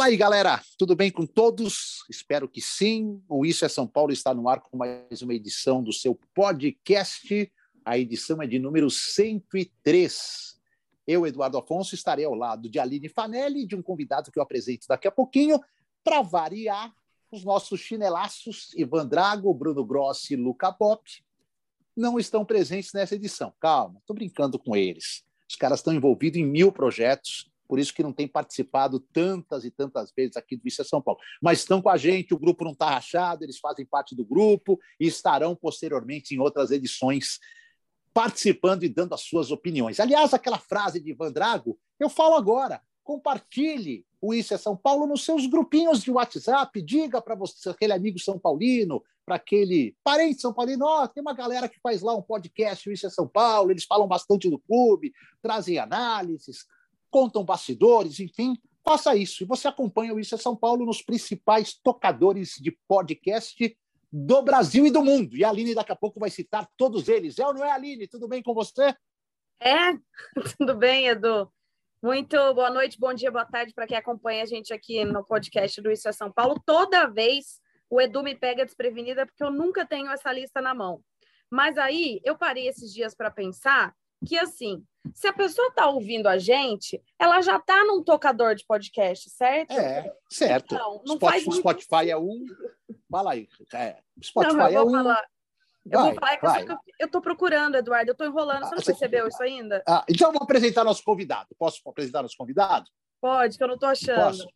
Fala aí, galera. Tudo bem com todos? Espero que sim. O Isso é São Paulo está no ar com mais uma edição do seu podcast. A edição é de número 103. Eu, Eduardo Afonso, estarei ao lado de Aline Fanelli, de um convidado que eu apresento daqui a pouquinho, para variar os nossos chinelaços, Ivan Drago, Bruno Grossi e Luca Pop, não estão presentes nessa edição. Calma, estou brincando com eles. Os caras estão envolvidos em mil projetos, por isso que não tem participado tantas e tantas vezes aqui do é São Paulo. Mas estão com a gente, o grupo não está rachado, eles fazem parte do grupo e estarão posteriormente em outras edições participando e dando as suas opiniões. Aliás, aquela frase de Ivan Drago, eu falo agora. Compartilhe o Isso é São Paulo nos seus grupinhos de WhatsApp, diga para você, aquele amigo São Paulino, para aquele parente São Paulino, oh, tem uma galera que faz lá um podcast, o Isso é São Paulo, eles falam bastante do clube, trazem análises, contam bastidores, enfim, faça isso. E você acompanha o Isso é São Paulo nos principais tocadores de podcast do Brasil e do mundo. E a Aline daqui a pouco vai citar todos eles. É ou não é, Aline? Tudo bem com você? É, tudo bem, Edu. Muito boa noite, bom dia, boa tarde para quem acompanha a gente aqui no podcast do Isso é São Paulo. Toda vez o Edu me pega desprevenida porque eu nunca tenho essa lista na mão. Mas aí eu parei esses dias para pensar que assim, se a pessoa está ouvindo a gente, ela já está num tocador de podcast, certo? É, certo. Então, não Spotify, faz Spotify é um. Fala aí. É, Spotify não, é um. Falar. Eu vai, vou falar que vai. eu estou procurando, Eduardo. Eu estou enrolando. Você não ah, percebeu isso ainda? Ah, então eu vou apresentar nosso convidado. Posso apresentar nosso convidado? Pode, que eu não estou achando. Posso?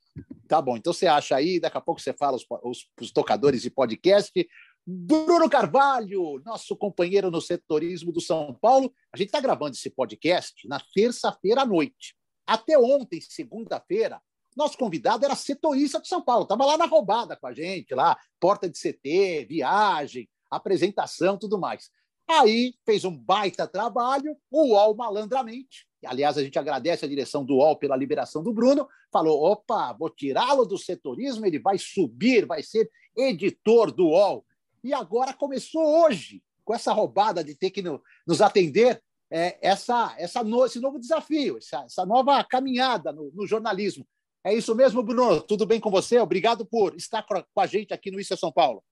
Tá bom, então você acha aí, daqui a pouco você fala os, os, os tocadores de podcast. Bruno Carvalho, nosso companheiro no setorismo do São Paulo. A gente está gravando esse podcast na terça-feira à noite. Até ontem, segunda-feira, nosso convidado era setorista de São Paulo, estava lá na roubada com a gente, lá, porta de CT, viagem, apresentação, tudo mais. Aí fez um baita trabalho, o UOL malandramente. Aliás, a gente agradece a direção do UOL pela liberação do Bruno. Falou: opa, vou tirá-lo do setorismo, ele vai subir, vai ser editor do UOL. E agora começou hoje, com essa roubada de ter que no, nos atender, é, essa, essa no, esse novo desafio, essa, essa nova caminhada no, no, jornalismo. É isso mesmo, Bruno? Tudo bem com você? Obrigado por estar com a gente aqui no Isso é São Paulo.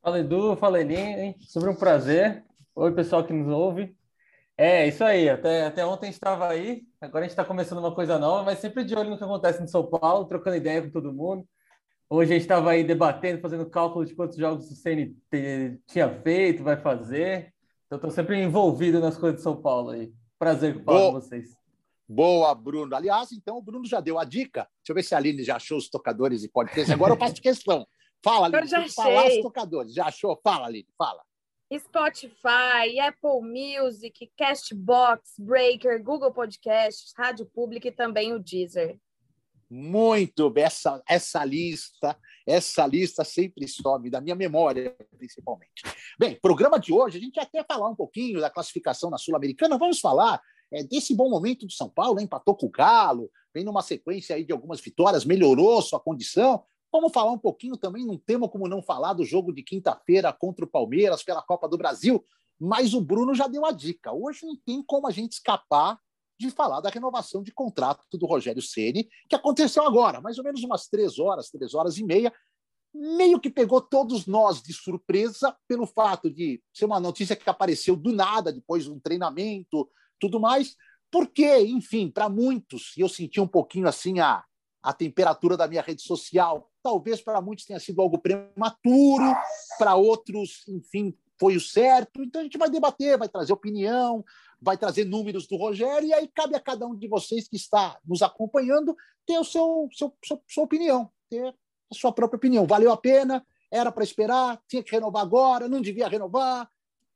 Fala, Edu. Fala, Elinho. Sobre um prazer. Oi, pessoal que nos ouve. É, isso aí. Até, até ontem estava aí. Agora a gente está começando uma coisa nova, mas sempre de olho no que acontece em São Paulo, trocando ideia com todo mundo. Hoje a gente estava aí debatendo, fazendo cálculo de quantos jogos o CNT tinha feito, vai fazer. Então, estou sempre envolvido nas coisas de São Paulo aí. Prazer falar com vocês. Boa, Bruno. Aliás, então o Bruno já deu a dica. Deixa eu ver se a Aline já achou os tocadores e podcast. Agora eu faço questão. Fala, Aline. Eu já falar os tocadores. Já achou? Fala, Aline. Fala. Spotify, Apple Music, Castbox, Breaker, Google Podcasts, Rádio Pública e também o Deezer. Muito bem, essa, essa lista, essa lista sempre sobe, da minha memória, principalmente. Bem, programa de hoje, a gente até falar um pouquinho da classificação na Sul-Americana, vamos falar é, desse bom momento do São Paulo, empatou com o Galo, vem numa sequência aí de algumas vitórias, melhorou sua condição. Vamos falar um pouquinho também, não temos como não falar do jogo de quinta-feira contra o Palmeiras pela Copa do Brasil, mas o Bruno já deu a dica. Hoje não tem como a gente escapar de falar da renovação de contrato do Rogério Ceni, que aconteceu agora, mais ou menos umas três horas, três horas e meia, meio que pegou todos nós de surpresa pelo fato de ser uma notícia que apareceu do nada, depois de um treinamento, tudo mais, porque, enfim, para muitos, e eu senti um pouquinho assim a, a temperatura da minha rede social, talvez para muitos tenha sido algo prematuro, para outros, enfim, foi o certo. Então a gente vai debater, vai trazer opinião, vai trazer números do Rogério, e aí cabe a cada um de vocês que está nos acompanhando ter o seu, seu, seu sua opinião, ter a sua própria opinião. Valeu a pena? Era para esperar? Tinha que renovar agora? Não devia renovar?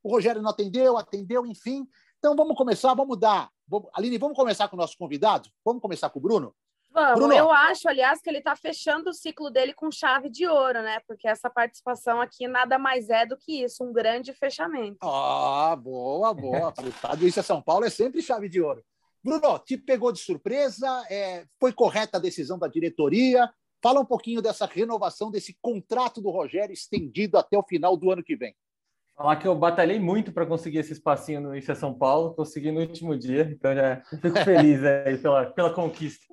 O Rogério não atendeu, atendeu, enfim. Então vamos começar, vamos dar. Aline, vamos começar com o nosso convidado? Vamos começar com o Bruno? Vamos, Bruno. eu acho, aliás, que ele está fechando o ciclo dele com chave de ouro, né? Porque essa participação aqui nada mais é do que isso, um grande fechamento. Ah, boa, boa. Para isso é São Paulo é sempre chave de ouro. Bruno, te pegou de surpresa? É, foi correta a decisão da diretoria? Fala um pouquinho dessa renovação desse contrato do Rogério estendido até o final do ano que vem. Falar que eu batalhei muito para conseguir esse espacinho no Isso é São Paulo, consegui no último dia, então já fico feliz aí pela, pela conquista.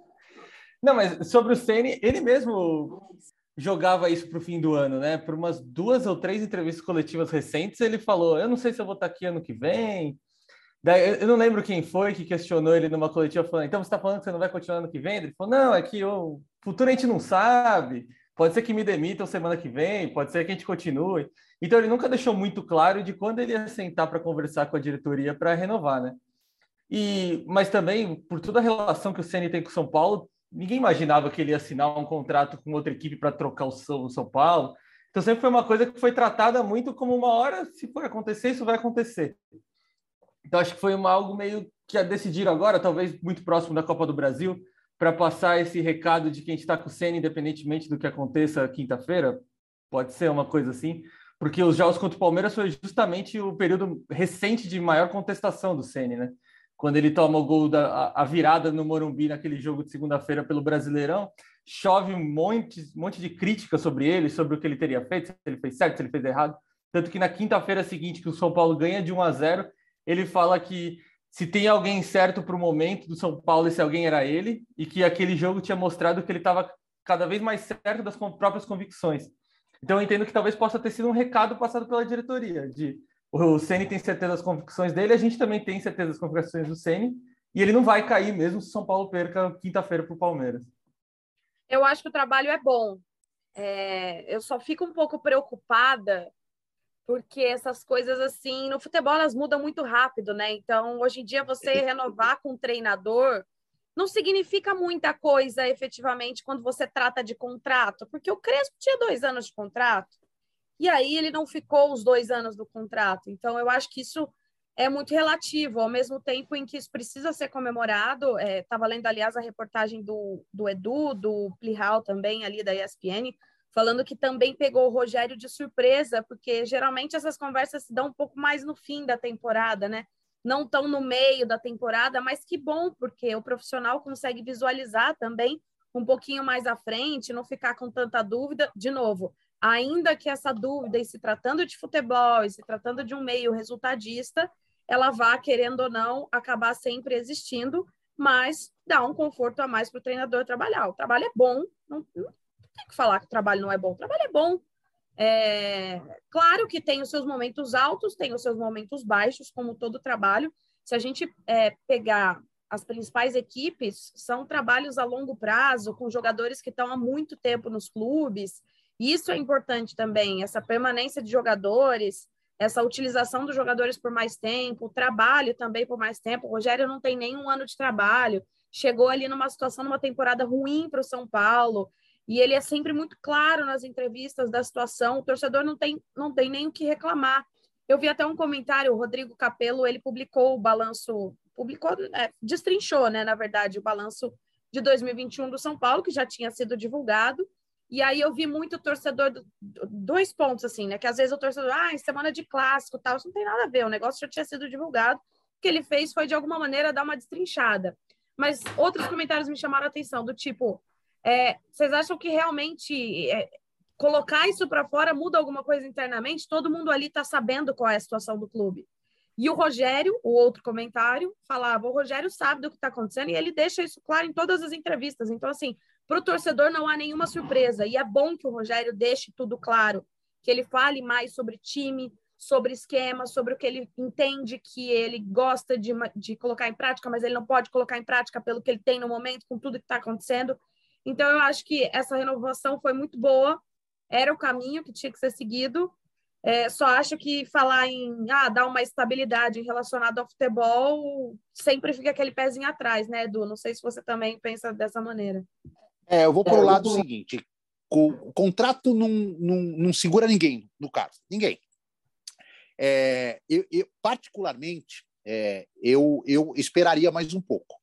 Não, mas sobre o Ceni, ele mesmo jogava isso para o fim do ano, né? Por umas duas ou três entrevistas coletivas recentes, ele falou: Eu não sei se eu vou estar aqui ano que vem. Daí, eu não lembro quem foi que questionou ele numa coletiva falando: Então você está falando que você não vai continuar ano que vem? Ele falou: Não, é que o futuro a gente não sabe. Pode ser que me demitam semana que vem, pode ser que a gente continue. Então ele nunca deixou muito claro de quando ele ia sentar para conversar com a diretoria para renovar, né? E, mas também, por toda a relação que o Ceni tem com o São Paulo, ninguém imaginava que ele ia assinar um contrato com outra equipe para trocar o São, São Paulo. Então sempre foi uma coisa que foi tratada muito como uma hora, se for acontecer, isso vai acontecer. Então acho que foi uma, algo meio que a decidir agora, talvez muito próximo da Copa do Brasil, para passar esse recado de que a gente está com o Senna, independentemente do que aconteça quinta-feira. Pode ser uma coisa assim, porque os jogos contra o Palmeiras foi justamente o período recente de maior contestação do Senna, né? Quando ele toma o gol da a virada no Morumbi naquele jogo de segunda-feira pelo Brasileirão, chove um monte, um monte de crítica sobre ele, sobre o que ele teria feito, se ele fez certo, se ele fez errado. Tanto que na quinta-feira seguinte, que o São Paulo ganha de 1 a 0, ele fala que se tem alguém certo para o momento do São Paulo, esse alguém era ele, e que aquele jogo tinha mostrado que ele estava cada vez mais certo das próprias convicções. Então eu entendo que talvez possa ter sido um recado passado pela diretoria de o Ceni tem certeza das convicções dele, a gente também tem certeza das convicções do Ceni, e ele não vai cair mesmo se o São Paulo perca quinta-feira para o Palmeiras. Eu acho que o trabalho é bom. É, eu só fico um pouco preocupada porque essas coisas assim no futebol elas mudam muito rápido, né? Então hoje em dia você renovar com um treinador não significa muita coisa efetivamente quando você trata de contrato, porque o Crespo tinha dois anos de contrato. E aí ele não ficou os dois anos do contrato. Então, eu acho que isso é muito relativo, ao mesmo tempo em que isso precisa ser comemorado. Estava é, lendo, aliás, a reportagem do, do Edu, do Plihal também, ali da ESPN, falando que também pegou o Rogério de surpresa, porque geralmente essas conversas se dão um pouco mais no fim da temporada, né? Não tão no meio da temporada, mas que bom, porque o profissional consegue visualizar também um pouquinho mais à frente, não ficar com tanta dúvida. De novo, ainda que essa dúvida, e se tratando de futebol, e se tratando de um meio resultadista, ela vá, querendo ou não, acabar sempre existindo, mas dá um conforto a mais para o treinador trabalhar. O trabalho é bom, não, não, tem que falar que o trabalho não é bom, o trabalho é bom. É, claro que tem os seus momentos altos, tem os seus momentos baixos, como todo trabalho. Se a gente é, pegar as principais equipes, são trabalhos a longo prazo, com jogadores que estão há muito tempo nos clubes, isso é importante também, essa permanência de jogadores, essa utilização dos jogadores por mais tempo, o trabalho também por mais tempo. O Rogério não tem nenhum ano de trabalho, chegou ali numa situação, numa temporada ruim para o São Paulo, e ele é sempre muito claro nas entrevistas da situação. O torcedor não tem, não tem nem o que reclamar. Eu vi até um comentário, o Rodrigo Capello, ele publicou o balanço, publicou, é, destrinchou, né, na verdade, o balanço de 2021 do São Paulo, que já tinha sido divulgado, e aí eu vi muito torcedor, dois pontos assim, né? Que às vezes o torcedor, ah, semana de clássico tal, isso não tem nada a ver, o negócio já tinha sido divulgado. O que ele fez foi, de alguma maneira, dar uma destrinchada. Mas outros comentários me chamaram a atenção, do tipo, é, vocês acham que realmente é, colocar isso para fora muda alguma coisa internamente? Todo mundo ali está sabendo qual é a situação do clube. E o Rogério, o outro comentário, falava: o Rogério sabe do que está acontecendo e ele deixa isso claro em todas as entrevistas. Então, assim, para o torcedor não há nenhuma surpresa. E é bom que o Rogério deixe tudo claro, que ele fale mais sobre time, sobre esquema, sobre o que ele entende que ele gosta de, de colocar em prática, mas ele não pode colocar em prática pelo que ele tem no momento, com tudo que está acontecendo. Então, eu acho que essa renovação foi muito boa, era o caminho que tinha que ser seguido. É, só acho que falar em ah, dar uma estabilidade relacionada ao futebol sempre fica aquele pezinho atrás, né, Edu? Não sei se você também pensa dessa maneira. É, eu vou para o lado seguinte: o, contrato não, não, não, segura ninguém no caso, ninguém. É, eu, eu, particularmente, é, eu, eu esperaria mais um pouco.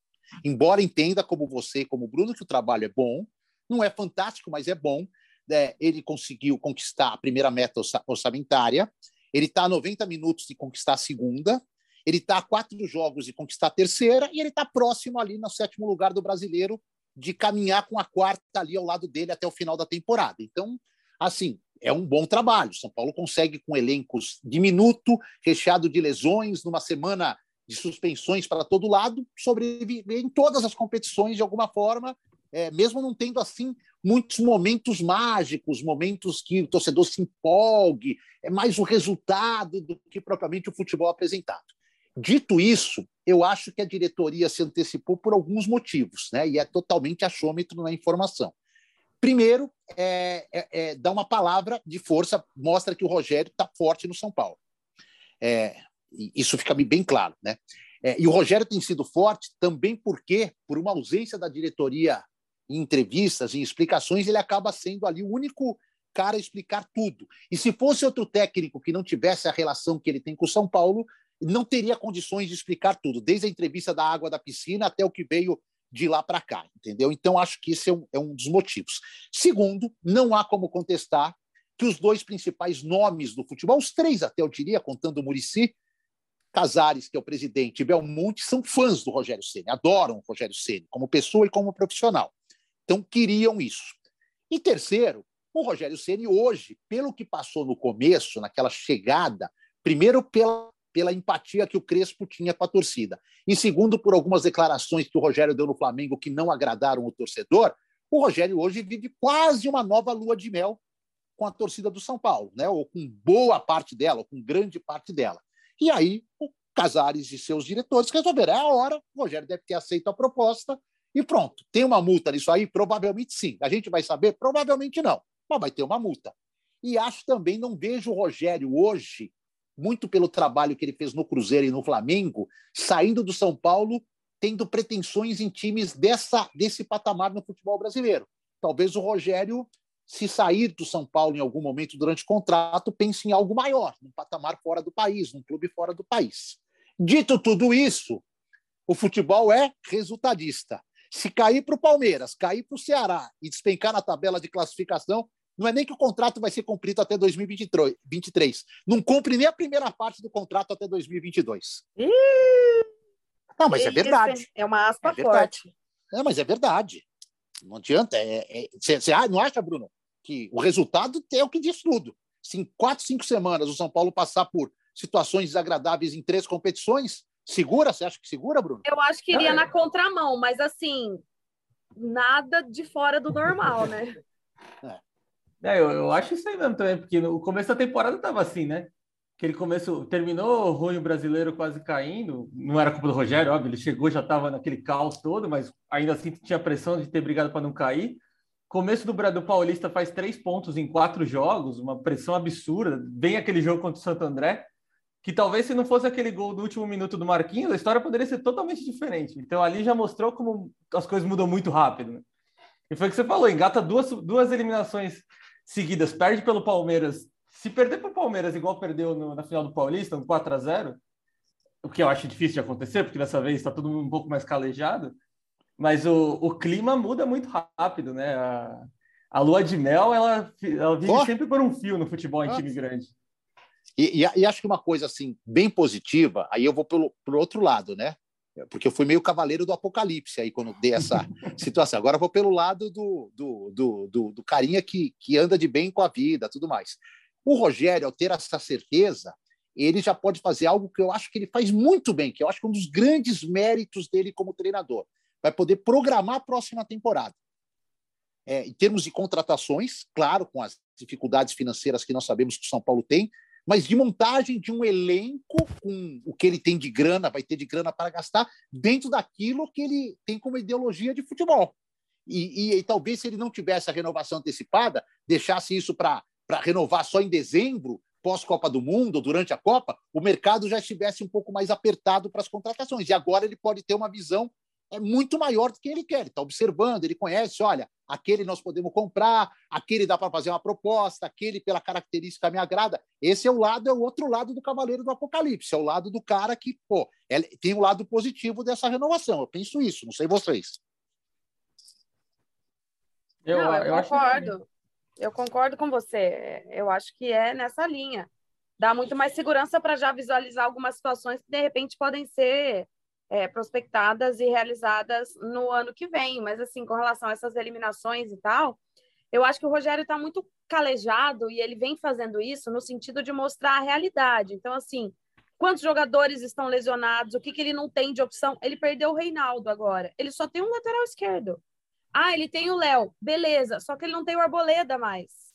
Embora entenda, como você, como o Bruno, que o trabalho é bom, não é fantástico, mas é bom né, ele conseguiu conquistar a primeira meta orçamentária, ele está a 90 minutos de conquistar a segunda, ele está a quatro jogos de conquistar a terceira, e ele está próximo ali no sétimo lugar do brasileiro de caminhar com a quarta ali ao lado dele até o final da temporada. Então, assim, é um bom trabalho. São Paulo consegue, com elencos diminuto, recheado de lesões, numa semana de suspensões para todo lado, sobreviver em todas as competições de alguma forma, é, mesmo não tendo assim muitos momentos mágicos, momentos que o torcedor se empolgue, é mais o resultado do que propriamente o futebol apresentado. Dito isso, eu acho que a diretoria se antecipou por alguns motivos, né? e é totalmente achômetro na informação. Primeiro, é, é, é dá uma palavra de força, mostra que o Rogério está forte no São Paulo. É, isso fica bem claro. Né? É, e o Rogério tem sido forte também porque, por uma ausência da diretoria em entrevistas, em explicações, ele acaba sendo ali o único cara a explicar tudo. E se fosse outro técnico que não tivesse a relação que ele tem com o São Paulo, não teria condições de explicar tudo, desde a entrevista da água da piscina até o que veio de lá para cá, entendeu? Então, acho que esse é um, é um dos motivos. Segundo, não há como contestar que os dois principais nomes do futebol, os três até eu diria, contando o Murici, Casares, que é o presidente, e Belmonte, são fãs do Rogério Ceni, adoram o Rogério Ceni como pessoa e como profissional. Então, queriam isso. E terceiro, o Rogério Ceni hoje, pelo que passou no começo, naquela chegada, primeiro pela, pela empatia que o Crespo tinha com a torcida, e segundo por algumas declarações que o Rogério deu no Flamengo que não agradaram o torcedor, o Rogério hoje vive quase uma nova lua de mel com a torcida do São Paulo, né? ou com boa parte dela, ou com grande parte dela. E aí, o Casares e seus diretores resolveram, é a hora, o Rogério deve ter aceito a proposta, e pronto. Tem uma multa nisso aí? Provavelmente sim. A gente vai saber? Provavelmente não. Mas vai ter uma multa. E acho também, não vejo o Rogério hoje, muito pelo trabalho que ele fez no Cruzeiro e no Flamengo, saindo do São Paulo, tendo pretensões em times dessa, desse patamar no futebol brasileiro. Talvez o Rogério, se sair do São Paulo em algum momento durante o contrato, pense em algo maior, num patamar fora do país, num clube fora do país. Dito tudo isso, o futebol é resultadista. Se cair para o Palmeiras, cair para o Ceará e despencar na tabela de classificação, não é nem que o contrato vai ser cumprido até 2023. Não cumpre nem a primeira parte do contrato até 2022. Ih, não, mas é verdade. É uma aspa é forte. É, mas é verdade. Não adianta. Você é, é, não acha, Bruno, que o resultado é o que diz tudo? Se em quatro, cinco semanas o São Paulo passar por situações desagradáveis em três competições, Segura? Você acha que segura, Bruno? Eu acho que iria na contramão, mas assim, nada de fora do normal, né? É. É, eu, eu, acho isso aí mesmo também, porque no começo da temporada tava assim, né? Aquele começo terminou ruim o brasileiro quase caindo. Não era culpa do Rogério, óbvio, ele chegou já estava naquele caos todo, mas ainda assim tinha pressão de ter brigado para não cair. Começo do, do Paulista faz três pontos em quatro jogos, uma pressão absurda. Vem aquele jogo contra o Santo André, que talvez se não fosse aquele gol do último minuto do Marquinhos, a história poderia ser totalmente diferente. Então ali já mostrou como as coisas mudam muito rápido. Né? E foi o que você falou, engata duas, duas eliminações seguidas, perde pelo Palmeiras. Se perder para o Palmeiras igual perdeu no, na final do Paulista, um 4 a 0 o que eu acho difícil de acontecer, porque dessa vez está tudo um pouco mais calejado, mas o, o clima muda muito rápido, né? A, a lua de mel, ela, ela vive oh! sempre por um fio no futebol em time grande. E, e, e, acho que uma coisa assim bem positiva, aí eu vou pelo, pelo outro lado, né? Porque eu fui meio cavaleiro do apocalipse aí quando dei essa situação. Agora vou pelo lado do, do, do, do, do carinha que, que anda de bem com a vida, tudo mais. O Rogério, ao ter essa certeza, ele já pode fazer algo que eu acho que ele faz muito bem, que eu acho que é um dos grandes méritos dele como treinador. Vai poder programar a próxima temporada. É, em termos de contratações, claro, com as dificuldades financeiras que nós sabemos que o São Paulo tem, mas de montagem de um elenco com o que ele tem de grana, vai ter de grana para gastar, dentro daquilo que ele tem como ideologia de futebol. E, e, e talvez se ele não tivesse a renovação antecipada, deixasse isso para renovar só em dezembro, pós-Copa do Mundo, durante a Copa, o mercado já estivesse um pouco mais apertado para as contratações. E agora ele pode ter uma visão é muito maior do que ele quer. Ele está observando, ele conhece, olha, aquele nós podemos comprar, aquele dá para fazer uma proposta, aquele pela característica me agrada. Esse é o lado, é o outro lado do Cavaleiro do Apocalipse, é o lado do cara que, pô, é, tem o um lado positivo dessa renovação. Eu penso isso, não sei vocês. Eu, não, eu, eu concordo. Que... Eu concordo com você. Eu acho que é nessa linha. Dá muito mais segurança para já visualizar algumas situações que de repente podem ser é, prospectadas e realizadas no ano que vem. Mas, assim, com relação a essas eliminações e tal, eu acho que o Rogério está muito calejado e ele vem fazendo isso no sentido de mostrar a realidade. Então, assim, quantos jogadores estão lesionados? O que, que ele não tem de opção? Ele perdeu o Reinaldo agora. Ele só tem um lateral esquerdo. Ah, ele tem o Léo. Beleza, só que ele não tem o Arboleda mais.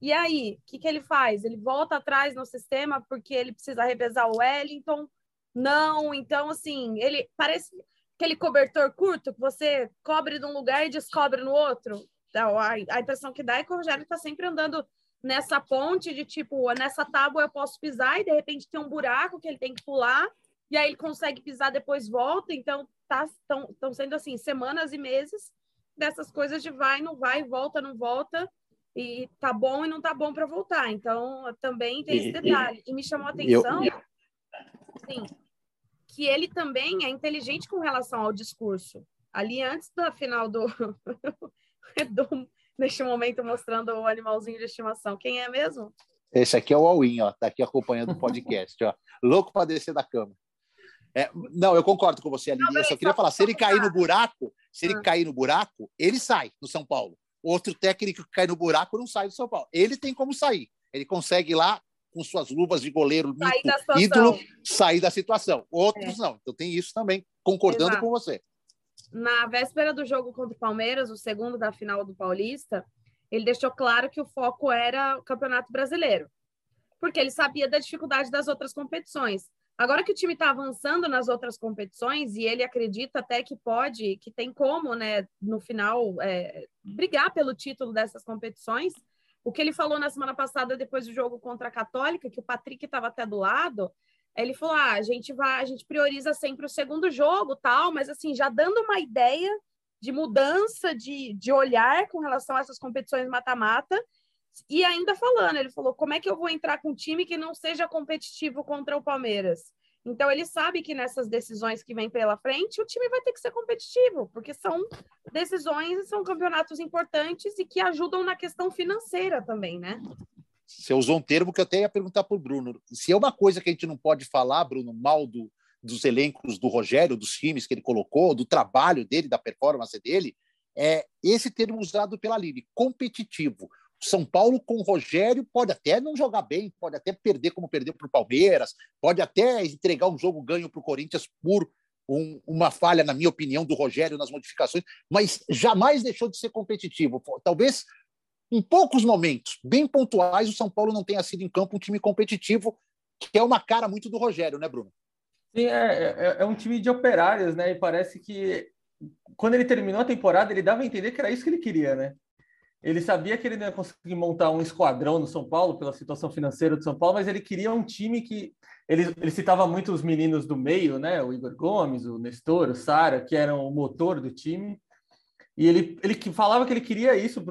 E aí, o que, que ele faz? Ele volta atrás no sistema porque ele precisa revezar o Wellington não, então, assim, ele parece aquele cobertor curto que você cobre de um lugar e descobre no outro. Então, a, a impressão que dá é que o Rogério está sempre andando nessa ponte de tipo, nessa tábua eu posso pisar e de repente tem um buraco que ele tem que pular e aí ele consegue pisar depois volta. Então, tá, estão sendo assim semanas e meses dessas coisas de vai, não vai, volta, não volta e tá bom e não tá bom para voltar. Então, também tem esse detalhe. E me chamou a atenção, eu, sim, que ele também é inteligente com relação ao discurso. Ali antes da final do, do neste momento mostrando o animalzinho de estimação. Quem é mesmo? Esse aqui é o Alwin, ó, tá aqui acompanhando o podcast, ó. Louco para descer da cama. É, não, eu concordo com você, Aline. Não, eu só queria falar, se ele cair no buraco, se ele ah. cair no buraco, ele sai do São Paulo. Outro técnico que cai no buraco não sai do São Paulo. Ele tem como sair. Ele consegue lá com suas luvas de goleiro mito, ídolo, sair da situação. Outros é. não. Então tem isso também, concordando Exato. com você. Na véspera do jogo contra o Palmeiras, o segundo da final do Paulista, ele deixou claro que o foco era o Campeonato Brasileiro, porque ele sabia da dificuldade das outras competições. Agora que o time está avançando nas outras competições e ele acredita até que pode, que tem como, né, no final, é, brigar pelo título dessas competições, o que ele falou na semana passada, depois do jogo contra a Católica, que o Patrick estava até do lado, ele falou: ah, a gente vai, a gente prioriza sempre o segundo jogo, tal, mas assim, já dando uma ideia de mudança de, de olhar com relação a essas competições mata-mata. E ainda falando, ele falou: como é que eu vou entrar com um time que não seja competitivo contra o Palmeiras? Então, ele sabe que nessas decisões que vem pela frente, o time vai ter que ser competitivo, porque são decisões, são campeonatos importantes e que ajudam na questão financeira também, né? Você usou um termo que eu até ia perguntar para o Bruno. Se é uma coisa que a gente não pode falar, Bruno, mal do, dos elencos do Rogério, dos times que ele colocou, do trabalho dele, da performance dele, é esse termo usado pela Lili, competitivo. São Paulo com o Rogério pode até não jogar bem, pode até perder como perdeu para o Palmeiras, pode até entregar um jogo ganho para o Corinthians por um, uma falha, na minha opinião, do Rogério nas modificações, mas jamais deixou de ser competitivo. Talvez em poucos momentos, bem pontuais, o São Paulo não tenha sido em campo um time competitivo, que é uma cara muito do Rogério, né, Bruno? Sim, é, é, é um time de operários, né? E parece que quando ele terminou a temporada, ele dava a entender que era isso que ele queria, né? Ele sabia que ele não ia conseguir montar um esquadrão no São Paulo pela situação financeira do São Paulo, mas ele queria um time que ele, ele citava muito os meninos do meio, né? O Igor Gomes, o Nestor, o Sara, que eram o motor do time. E ele, ele falava que ele queria isso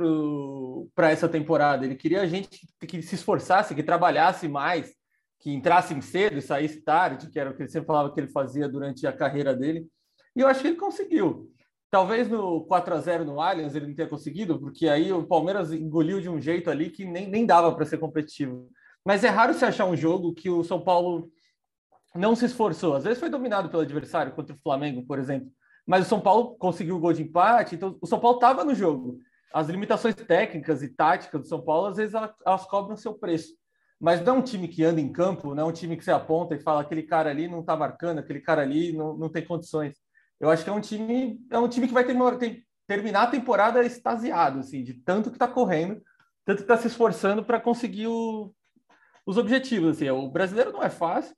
para essa temporada. Ele queria gente que, que se esforçasse, que trabalhasse mais, que entrasse cedo e saísse tarde, que era o que ele sempre falava que ele fazia durante a carreira dele. E eu acho que ele conseguiu. Talvez no 4 a 0 no Allianz ele não tenha conseguido, porque aí o Palmeiras engoliu de um jeito ali que nem, nem dava para ser competitivo. Mas é raro se achar um jogo que o São Paulo não se esforçou. Às vezes foi dominado pelo adversário, contra o Flamengo, por exemplo. Mas o São Paulo conseguiu o gol de empate, então o São Paulo estava no jogo. As limitações técnicas e táticas do São Paulo, às vezes, elas, cobram seu preço. mas não é um time que anda em campo, não é um time que você aponta e fala aquele cara ali não está marcando, aquele cara ali não, não tem condições. Eu acho que é um time, é um time que vai ter, ter, terminar a temporada extasiado, assim, de tanto que está correndo, tanto que está se esforçando para conseguir o, os objetivos. Assim. O brasileiro não é fácil.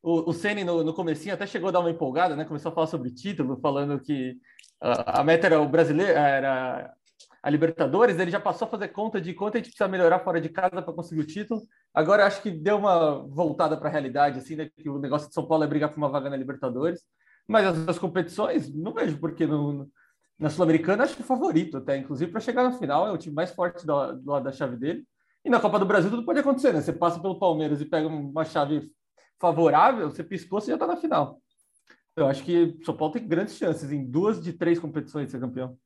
O, o Ceni no, no comecinho até chegou a dar uma empolgada, né? Começou a falar sobre título, falando que a, a meta era o brasileiro, era a Libertadores, ele já passou a fazer conta de quanto a gente precisa melhorar fora de casa para conseguir o título. Agora acho que deu uma voltada para a realidade, assim, né, que o negócio de São Paulo é brigar por uma vaga na Libertadores. Mas as competições, não vejo porque na Sul-Americana acho que favorito até, inclusive para chegar na final, é o time mais forte do, do lado da chave dele. E na Copa do Brasil tudo pode acontecer, né? Você passa pelo Palmeiras e pega uma chave favorável, você piscou, você já está na final. Eu acho que São Paulo tem grandes chances em duas de três competições de ser campeão.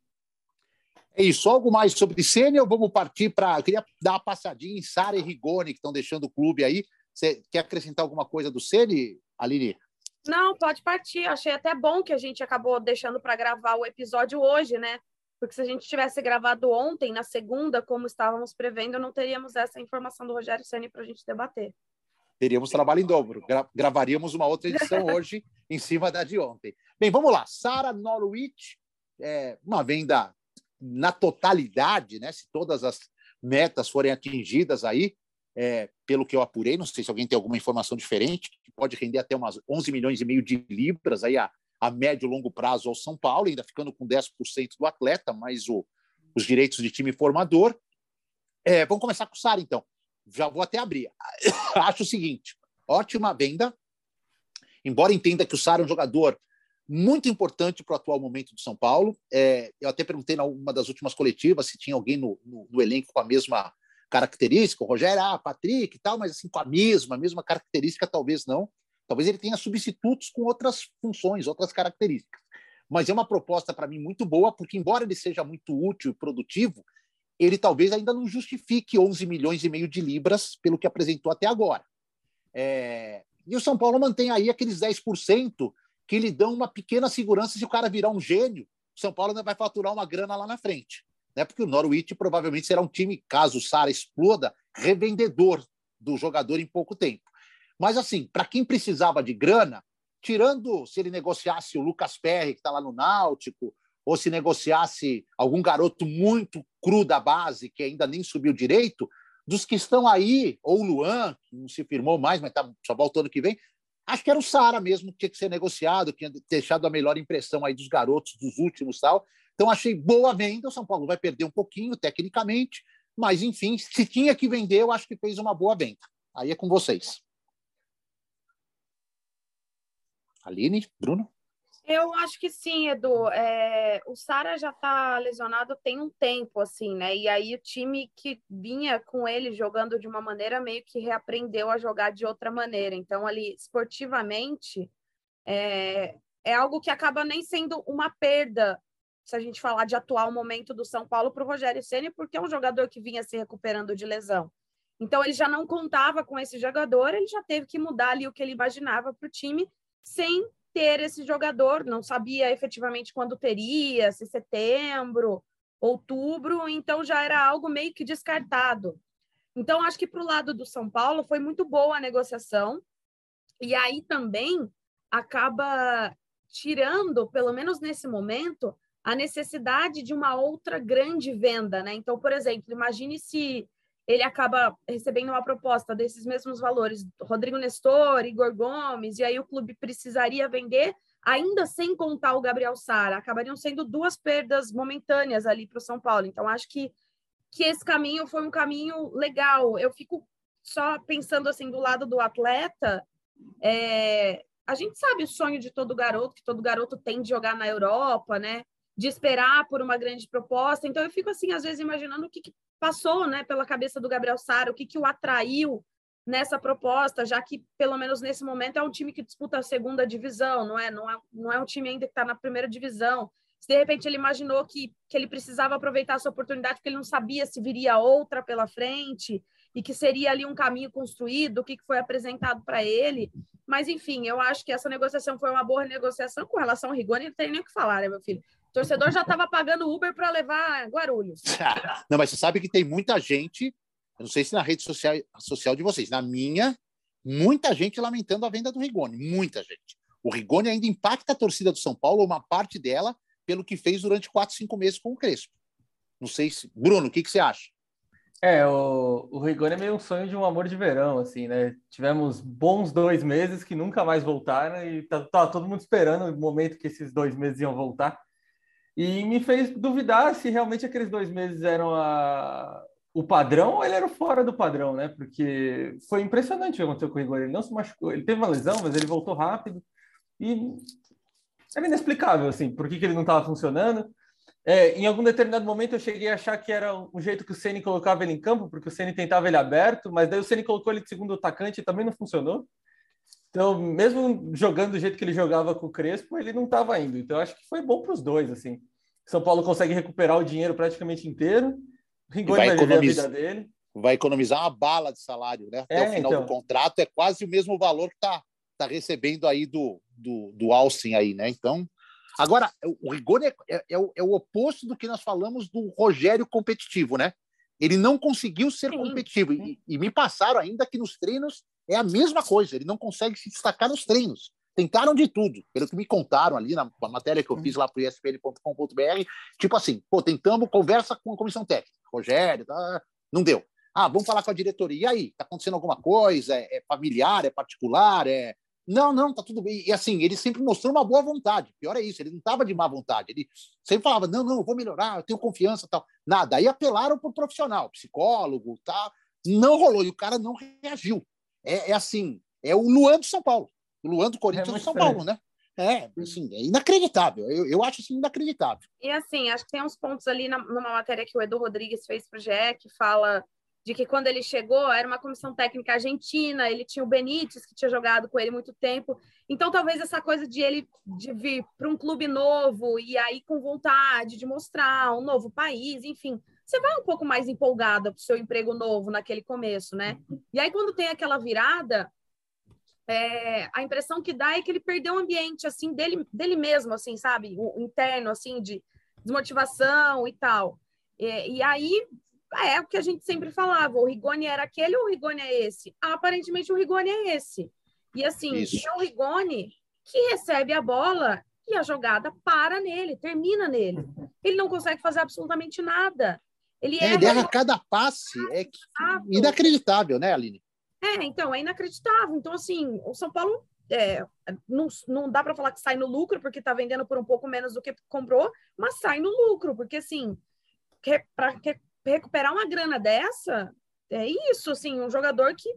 É isso. Algo mais sobre Sênior? Vamos partir para. Queria dar uma passadinha em Sara e Rigoni, que estão deixando o clube aí. Você quer acrescentar alguma coisa do Ceni, Aline? Não, pode partir. Achei até bom que a gente acabou deixando para gravar o episódio hoje, né? Porque se a gente tivesse gravado ontem, na segunda, como estávamos prevendo, não teríamos essa informação do Rogério Ceni para a gente debater. Teríamos trabalho em dobro. Gra gravaríamos uma outra edição hoje em cima da de ontem. Bem, vamos lá. Sara Norwich, é, uma venda na totalidade, né, se todas as metas forem atingidas aí, é, pelo que eu apurei, não sei se alguém tem alguma informação diferente, que pode render até umas 11 milhões e meio de libras aí a, a médio e longo prazo ao São Paulo, ainda ficando com 10% do atleta, mais o, os direitos de time formador. É, vamos começar com o Sara, então. Já vou até abrir. Acho o seguinte, ótima venda, embora entenda que o Sara é um jogador muito importante para o atual momento do São Paulo. É, eu até perguntei na uma das últimas coletivas se tinha alguém no, no, no, elenco com a mesma característica. O Rogério, ah, Patrick e tal, mas assim, com a mesma, a mesma característica, talvez não. Talvez ele tenha substitutos com outras funções, outras características. Mas é uma proposta para mim muito boa, porque embora ele seja muito útil e produtivo, ele talvez ainda não justifique 11 milhões e meio de libras pelo que apresentou até agora. É... E o São Paulo mantém aí aqueles 10% que lhe dão uma pequena segurança se o cara virar um gênio, o São Paulo ainda vai faturar uma grana lá na frente. Né? Porque o Norwich provavelmente será um time, caso o Sara exploda, revendedor do jogador em pouco tempo. Mas, assim, para quem precisava de grana, tirando se ele negociasse o Lucas Perry, que está lá no Náutico, ou se negociasse algum garoto muito cru da base, que ainda nem subiu direito, dos que estão aí, ou o Luan, que não se firmou mais, mas tá, só voltando que vem, Acho que era o Sara mesmo que tinha que ser negociado, que tinha deixado a melhor impressão aí dos garotos dos últimos tal. Então achei boa venda. O São Paulo vai perder um pouquinho tecnicamente, mas enfim, se tinha que vender, eu acho que fez uma boa venda. Aí é com vocês. Aline, Bruno? Eu acho que sim, Edu. É, o Sara já está lesionado tem um tempo, assim, né? E aí o time que vinha com ele jogando de uma maneira meio que reaprendeu a jogar de outra maneira. Então, ali, esportivamente, é, é algo que acaba nem sendo uma perda, se a gente falar de atual momento do São Paulo para o Rogério Ceni, porque é um jogador que vinha se recuperando de lesão. Então, ele já não contava com esse jogador, ele já teve que mudar ali o que ele imaginava para o time, sem ter esse jogador, não sabia efetivamente quando teria, se setembro, outubro, então já era algo meio que descartado. Então, acho que para o lado do São Paulo foi muito boa a negociação, e aí também acaba tirando, pelo menos nesse momento, a necessidade de uma outra grande venda, né? Então, por exemplo, imagine se ele acaba recebendo uma proposta desses mesmos valores, Rodrigo Nestor, Igor Gomes, e aí o clube precisaria vender, ainda sem contar o Gabriel Sara, acabariam sendo duas perdas momentâneas ali para o São Paulo. Então, acho que, que esse caminho foi um caminho legal. Eu fico só pensando assim do lado do atleta, é, a gente sabe o sonho de todo garoto, que todo garoto tem de jogar na Europa, né? De esperar por uma grande proposta. Então eu fico assim, às vezes, imaginando o que, que passou né, pela cabeça do Gabriel Sara, o que, que o atraiu nessa proposta, já que, pelo menos nesse momento, é um time que disputa a segunda divisão, não é, não é, não é um time ainda que está na primeira divisão. Se de repente ele imaginou que, que ele precisava aproveitar essa oportunidade, porque ele não sabia se viria outra pela frente e que seria ali um caminho construído, o que, que foi apresentado para ele. Mas, enfim, eu acho que essa negociação foi uma boa negociação com relação ao Rigoni, não tem nem o que falar, né, meu filho? O torcedor já estava pagando Uber para levar Guarulhos. Não, mas você sabe que tem muita gente Eu não sei se na rede social, social de vocês, na minha, muita gente lamentando a venda do Rigoni, muita gente. O Rigoni ainda impacta a torcida do São Paulo, uma parte dela, pelo que fez durante quatro, cinco meses com o Crespo. Não sei se. Bruno, o que, que você acha? É, o, o Rigoni é meio um sonho de um amor de verão, assim, né? Tivemos bons dois meses que nunca mais voltaram e tá, tá todo mundo esperando o momento que esses dois meses iam voltar. E me fez duvidar se realmente aqueles dois meses eram a, o padrão ou ele era fora do padrão, né? Porque foi impressionante o que aconteceu com o Rigoni. Ele não se machucou, ele teve uma lesão, mas ele voltou rápido e era inexplicável, assim, por que, que ele não estava funcionando. É, em algum determinado momento eu cheguei a achar que era um jeito que o Ceni colocava ele em campo, porque o Ceni tentava ele aberto, mas daí o Ceni colocou ele de segundo atacante e também não funcionou. Então, mesmo jogando do jeito que ele jogava com o Crespo, ele não estava indo. Então, acho que foi bom para os dois, assim. São Paulo consegue recuperar o dinheiro praticamente inteiro. O Rigoni vai, vai economizar, a vida dele. Vai economizar uma bala de salário, né? Até é, o final então. do contrato é quase o mesmo valor que está tá recebendo aí do, do, do Alcin aí, né? Então, Agora, o Rigoni é, é, é, o, é, o, oposto do que nós falamos do Rogério competitivo, né? Ele não conseguiu ser Sim. competitivo. E, e, me passaram ainda que nos treinos é a mesma coisa. Ele não consegue se destacar nos treinos. Tentaram de tudo, pelo que me contaram ali na, na matéria que eu fiz lá para o espn.com.br. Tipo assim, pô, tentamos, conversa com a comissão técnica. Rogério, tá, não deu. Ah, vamos falar com a diretoria. E aí, tá acontecendo alguma coisa? É, é familiar? É particular? É, não, não, tá tudo bem. E assim, ele sempre mostrou uma boa vontade. Pior é isso, ele não estava de má vontade. Ele sempre falava: não, não, vou melhorar, eu tenho confiança tal. Nada. Aí apelaram para o profissional, psicólogo, tá? Não rolou. E o cara não reagiu. É, é assim, é o Luan do São Paulo. O Luan do Corinthians é do São Paulo, né? É, assim, é inacreditável. Eu, eu acho assim, inacreditável. E assim, acho que tem uns pontos ali na, numa matéria que o Edu Rodrigues fez para o GE que fala de que quando ele chegou era uma comissão técnica argentina, ele tinha o Benítez que tinha jogado com ele muito tempo. Então talvez essa coisa de ele de vir para um clube novo e aí com vontade de mostrar um novo país, enfim, você vai um pouco mais empolgada para o seu emprego novo naquele começo, né? E aí quando tem aquela virada, é, a impressão que dá é que ele perdeu o ambiente assim dele dele mesmo, assim, sabe, o interno assim de desmotivação e tal. E, e aí é o que a gente sempre falava, o Rigoni era aquele ou o Rigoni é esse? Ah, aparentemente o Rigoni é esse. E assim, é o Rigoni que recebe a bola e a jogada para nele, termina nele. Ele não consegue fazer absolutamente nada. Ele, é, ele erra cada passe, é inacreditável, né, Aline? É, então, é inacreditável. Então, assim, o São Paulo é, não, não dá para falar que sai no lucro, porque está vendendo por um pouco menos do que comprou, mas sai no lucro, porque assim, para recuperar uma grana dessa, é isso, assim, um jogador que.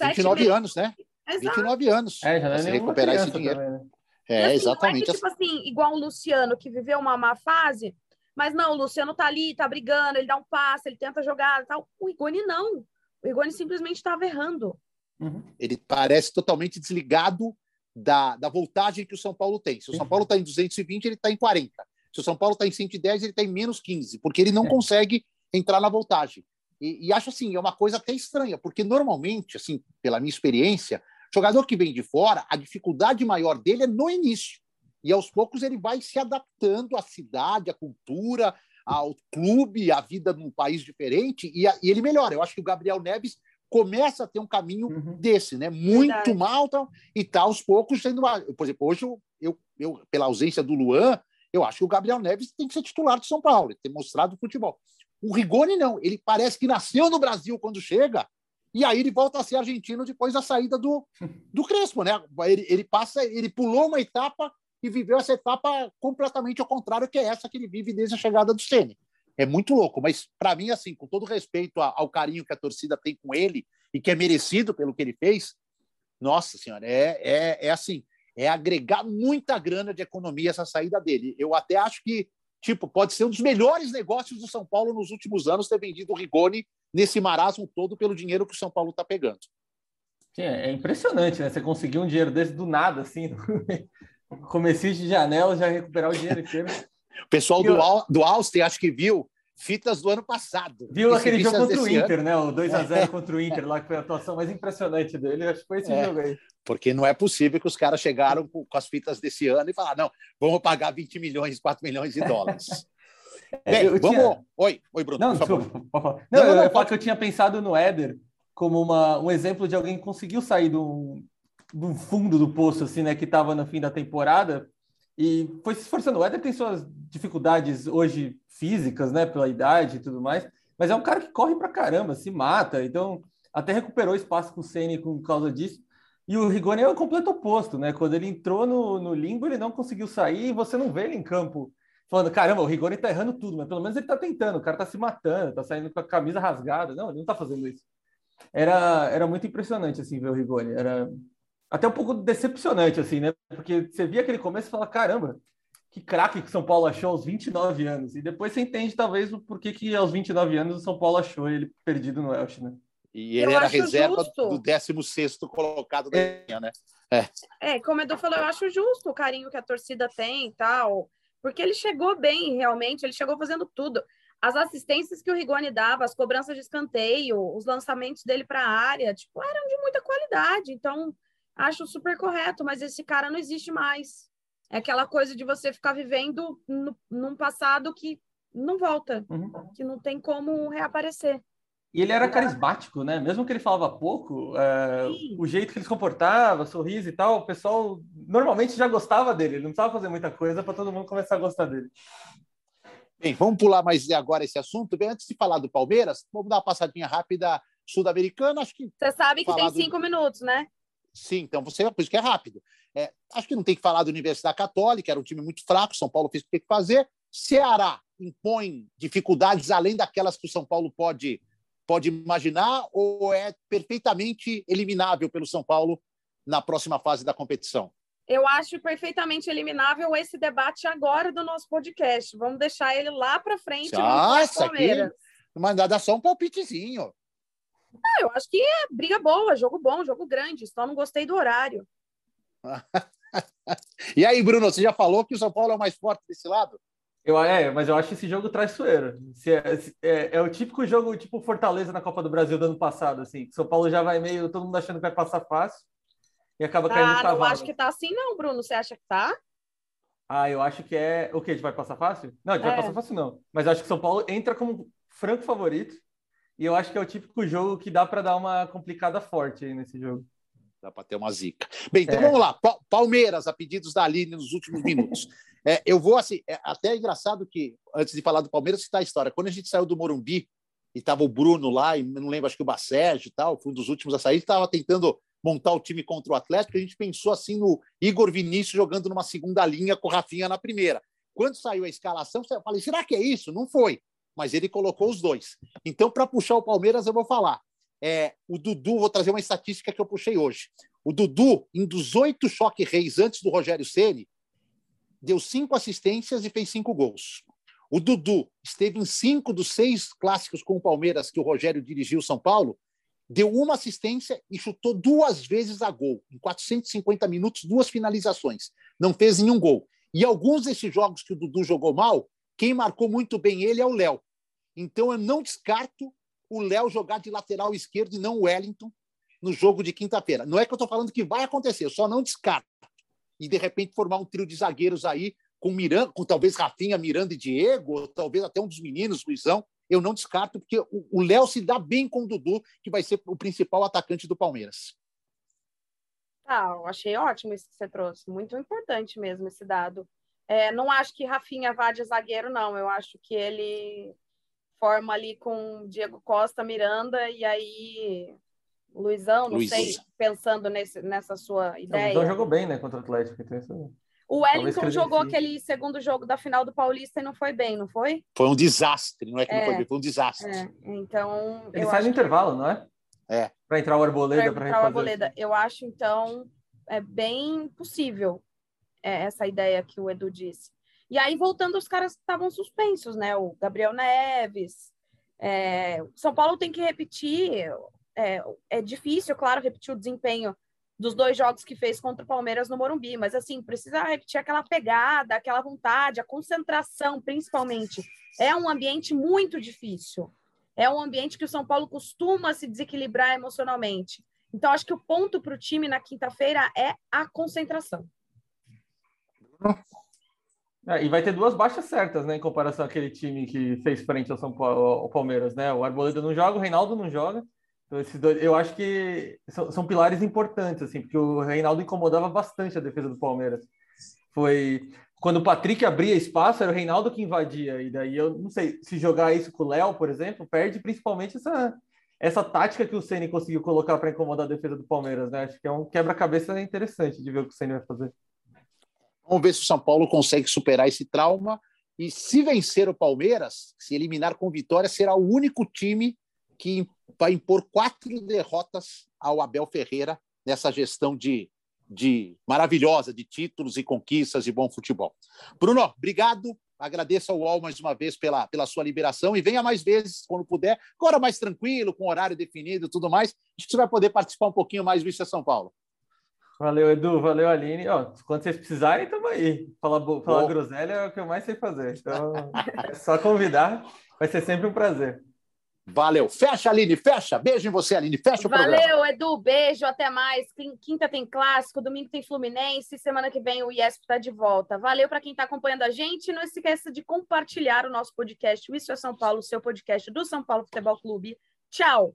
29 meses... anos, né? Exato. 29 anos. É, já não é recuperar esse dinheiro. Também, né? É, assim, exatamente. Não é que, tipo assim, igual o Luciano, que viveu uma má fase, mas não, o Luciano tá ali, tá brigando, ele dá um passe, ele tenta jogar tal. O Igoni não. O Igoni simplesmente estava errando. Uhum. Ele parece totalmente desligado da, da voltagem que o São Paulo tem. Se o São Paulo está em 220, ele está em 40. Se o São Paulo está em 110, ele está em menos 15, porque ele não é. consegue entrar na voltagem. E, e, acho assim, é uma coisa até estranha, porque normalmente, assim, pela minha experiência, jogador que vem de fora, a dificuldade maior dele é no início. E aos poucos ele vai se adaptando à cidade, à cultura, ao clube, à vida num país diferente, e, a, e ele melhora. Eu acho que o Gabriel Neves começa a ter um caminho uhum. desse, né? Muito Verdade. mal, tal, e tá aos poucos sendo. Por exemplo, hoje eu, eu, eu, pela ausência do Luan, eu acho que o Gabriel Neves tem que ser titular de São Paulo, tem mostrado futebol. O Rigoni não, ele parece que nasceu no Brasil quando chega, e aí ele volta a ser argentino depois da saída do, do Crespo, né? Ele, ele passa, ele pulou uma etapa e viveu essa etapa completamente ao contrário que é essa que ele vive desde a chegada do Ceni. É muito louco, mas para mim assim, com todo respeito ao carinho que a torcida tem com ele e que é merecido pelo que ele fez, nossa senhora, é, é, é assim, é agregar muita grana de economia essa saída dele. Eu até acho que, tipo, pode ser um dos melhores negócios do São Paulo nos últimos anos ter vendido o Rigoni nesse marasmo todo pelo dinheiro que o São Paulo está pegando. Sim, é impressionante, né? Você conseguir um dinheiro desse do nada, assim, comecinho de janela, já recuperar o dinheiro inteiro. O pessoal do, eu... do Austin acho que viu fitas do ano passado. Viu aquele jogo contra o Inter, ano. né? O 2x0 é. contra o Inter, lá que foi a atuação mais impressionante dele. Acho que foi esse é. jogo aí. Porque não é possível que os caras chegaram com, com as fitas desse ano e falaram: não, vamos pagar 20 milhões, 4 milhões de dólares. Bem, vamos. Tinha... Oi, oi, Bruno. Não, desculpa. Não, não, eu ia falar que eu tinha pensado no Éder como uma, um exemplo de alguém que conseguiu sair do, do fundo do poço, assim, né, que estava no fim da temporada e foi se esforçando. O Éder tem suas dificuldades hoje físicas, né, pela idade e tudo mais, mas é um cara que corre pra caramba, se mata, então até recuperou espaço com o Ceni por causa disso. E o Rigoni é o completo oposto, né? Quando ele entrou no, no limbo, ele não conseguiu sair e você não vê ele em campo falando, caramba, o Rigoni tá errando tudo, mas pelo menos ele tá tentando, o cara tá se matando, tá saindo com a camisa rasgada. Não, ele não tá fazendo isso. Era, era muito impressionante, assim, ver o Rigoni. Era até um pouco decepcionante, assim, né? Porque você via aquele começo e fala, caramba, que craque que o São Paulo achou aos 29 anos. E depois você entende, talvez, o porquê que aos 29 anos o São Paulo achou ele perdido no Elche, né? E ele eu era reserva justo. do 16 colocado da é. linha, né? É. é, como o Edu falou, eu acho justo o carinho que a torcida tem e tal, porque ele chegou bem, realmente, ele chegou fazendo tudo. As assistências que o Rigoni dava, as cobranças de escanteio, os lançamentos dele para a área, tipo, eram de muita qualidade. Então, acho super correto, mas esse cara não existe mais. É aquela coisa de você ficar vivendo no, num passado que não volta, uhum. que não tem como reaparecer. E ele era carismático, né? Mesmo que ele falava pouco, é, o jeito que ele se comportava, sorriso e tal, o pessoal normalmente já gostava dele. Ele não precisava fazer muita coisa para todo mundo começar a gostar dele. Bem, vamos pular mais agora esse assunto. Bem, antes de falar do Palmeiras, vamos dar uma passadinha rápida sul-americana. Acho que você sabe que tem cinco do... minutos, né? Sim, então você por isso que é rápido. É, acho que não tem que falar da Universidade Católica, era um time muito fraco. São Paulo fez o que tem que fazer. Ceará impõe dificuldades além daquelas que o São Paulo pode pode imaginar ou é perfeitamente eliminável pelo São Paulo na próxima fase da competição? Eu acho perfeitamente eliminável esse debate agora do nosso podcast. Vamos deixar ele lá para frente. Nossa, aqui, mas dá só um palpitezinho. Ah, eu acho que é briga boa, jogo bom, jogo grande. Só não gostei do horário. e aí, Bruno, você já falou que o São Paulo é o mais forte desse lado? Eu, é, mas eu acho esse jogo traiçoeiro. Se é, se é, é, o típico jogo tipo Fortaleza na Copa do Brasil do ano passado, assim. São Paulo já vai meio, todo mundo achando que vai passar fácil e acaba caindo ah, no cavalo. Não acho que tá assim não, Bruno. Você acha que tá? Ah, eu acho que é... O quê? A gente vai passar fácil? Não, a gente é. vai passar fácil não. Mas eu acho que São Paulo entra como franco favorito e eu acho que é o típico jogo que dá para dar uma complicada forte aí nesse jogo. Dá para ter uma zica. Bem, então é. vamos lá. Palmeiras, a pedidos da Aline nos últimos minutos. É, eu vou assim, é até é engraçado que, antes de falar do Palmeiras, citar a história. Quando a gente saiu do Morumbi e estava o Bruno lá, e não lembro, acho que o Bacérgio e tal, foi um dos últimos a sair, estava tentando montar o time contra o Atlético, a gente pensou assim no Igor Vinícius jogando numa segunda linha com o Rafinha na primeira. Quando saiu a escalação, eu falei, será que é isso? Não foi. Mas ele colocou os dois. Então, para puxar o Palmeiras, eu vou falar. É, o Dudu, vou trazer uma estatística que eu puxei hoje. O Dudu, em dos oito choque reis antes do Rogério Ceni, deu cinco assistências e fez cinco gols. O Dudu esteve em cinco dos seis clássicos com o Palmeiras que o Rogério dirigiu São Paulo, deu uma assistência e chutou duas vezes a gol. Em 450 minutos, duas finalizações. Não fez nenhum gol. E alguns desses jogos que o Dudu jogou mal, quem marcou muito bem ele é o Léo. Então eu não descarto o Léo jogar de lateral esquerdo e não o Wellington no jogo de quinta-feira. Não é que eu estou falando que vai acontecer, eu só não descarto e de repente formar um trio de zagueiros aí com Miranda, com talvez Rafinha, Miranda e Diego, ou talvez até um dos meninos, Luizão. Eu não descarto, porque o Léo se dá bem com o Dudu, que vai ser o principal atacante do Palmeiras. Ah, achei ótimo isso que você trouxe. Muito importante mesmo esse dado. É, não acho que Rafinha vá de zagueiro, não. Eu acho que ele forma ali com Diego Costa, Miranda, e aí Luizão, não Luiz. sei, pensando nesse, nessa sua ideia. O Luizão jogou bem, né, contra o Atlético. Então isso... O Wellington jogou aquele segundo jogo da final do Paulista e não foi bem, não foi? Foi um desastre, não é que é, não foi bem, foi um desastre. É, então. Ele sai no intervalo, não é? É. Para entrar o Arboleda para entrar o Arboleda. Eu acho, então, é bem possível é, essa ideia que o Edu disse. E aí, voltando aos caras estavam suspensos, né? O Gabriel Neves. É... São Paulo tem que repetir é, é difícil, claro, repetir o desempenho dos dois jogos que fez contra o Palmeiras no Morumbi, mas assim, precisa repetir aquela pegada, aquela vontade, a concentração, principalmente. É um ambiente muito difícil. É um ambiente que o São Paulo costuma se desequilibrar emocionalmente. Então, acho que o ponto para o time na quinta-feira é a concentração. É, e vai ter duas baixas certas, né, em comparação àquele time que fez frente ao São Paulo, ao Palmeiras, né? O Arboleda não joga, o Reinaldo não joga. Então, esses dois, eu acho que são, são, pilares importantes, assim, porque o Reinaldo incomodava bastante a defesa do Palmeiras. Foi quando o Patrick abria espaço, era o Reinaldo que invadia. E daí eu não sei se jogar isso com o Léo, por exemplo, perde principalmente essa, essa tática que o Ceni conseguiu colocar para incomodar a defesa do Palmeiras, né? Acho que é um quebra-cabeça interessante de ver o que o Ceni vai fazer. Vamos ver se o São Paulo consegue superar esse trauma. E se vencer o Palmeiras, se eliminar com vitória, será o único time que vai impor quatro derrotas ao Abel Ferreira nessa gestão de, de maravilhosa de títulos e conquistas e bom futebol. Bruno, obrigado. Agradeço ao UOL mais uma vez pela, pela sua liberação e venha mais vezes quando puder, agora mais tranquilo, com horário definido e tudo mais. Que você vai poder participar um pouquinho mais do é São Paulo. Valeu, Edu. Valeu, Aline. Ó, quando vocês precisarem, estamos aí. Falar, falar groselha é o que eu mais sei fazer. Então, é só convidar. Vai ser sempre um prazer. Valeu. Fecha, Aline, fecha. Beijo em você, Aline. Fecha o Valeu, programa. Valeu, Edu. Beijo, até mais. Quinta tem clássico, domingo tem Fluminense, semana que vem o IESP está de volta. Valeu para quem está acompanhando a gente. Não esqueça de compartilhar o nosso podcast. O Isso é São Paulo, seu podcast do São Paulo Futebol Clube. Tchau.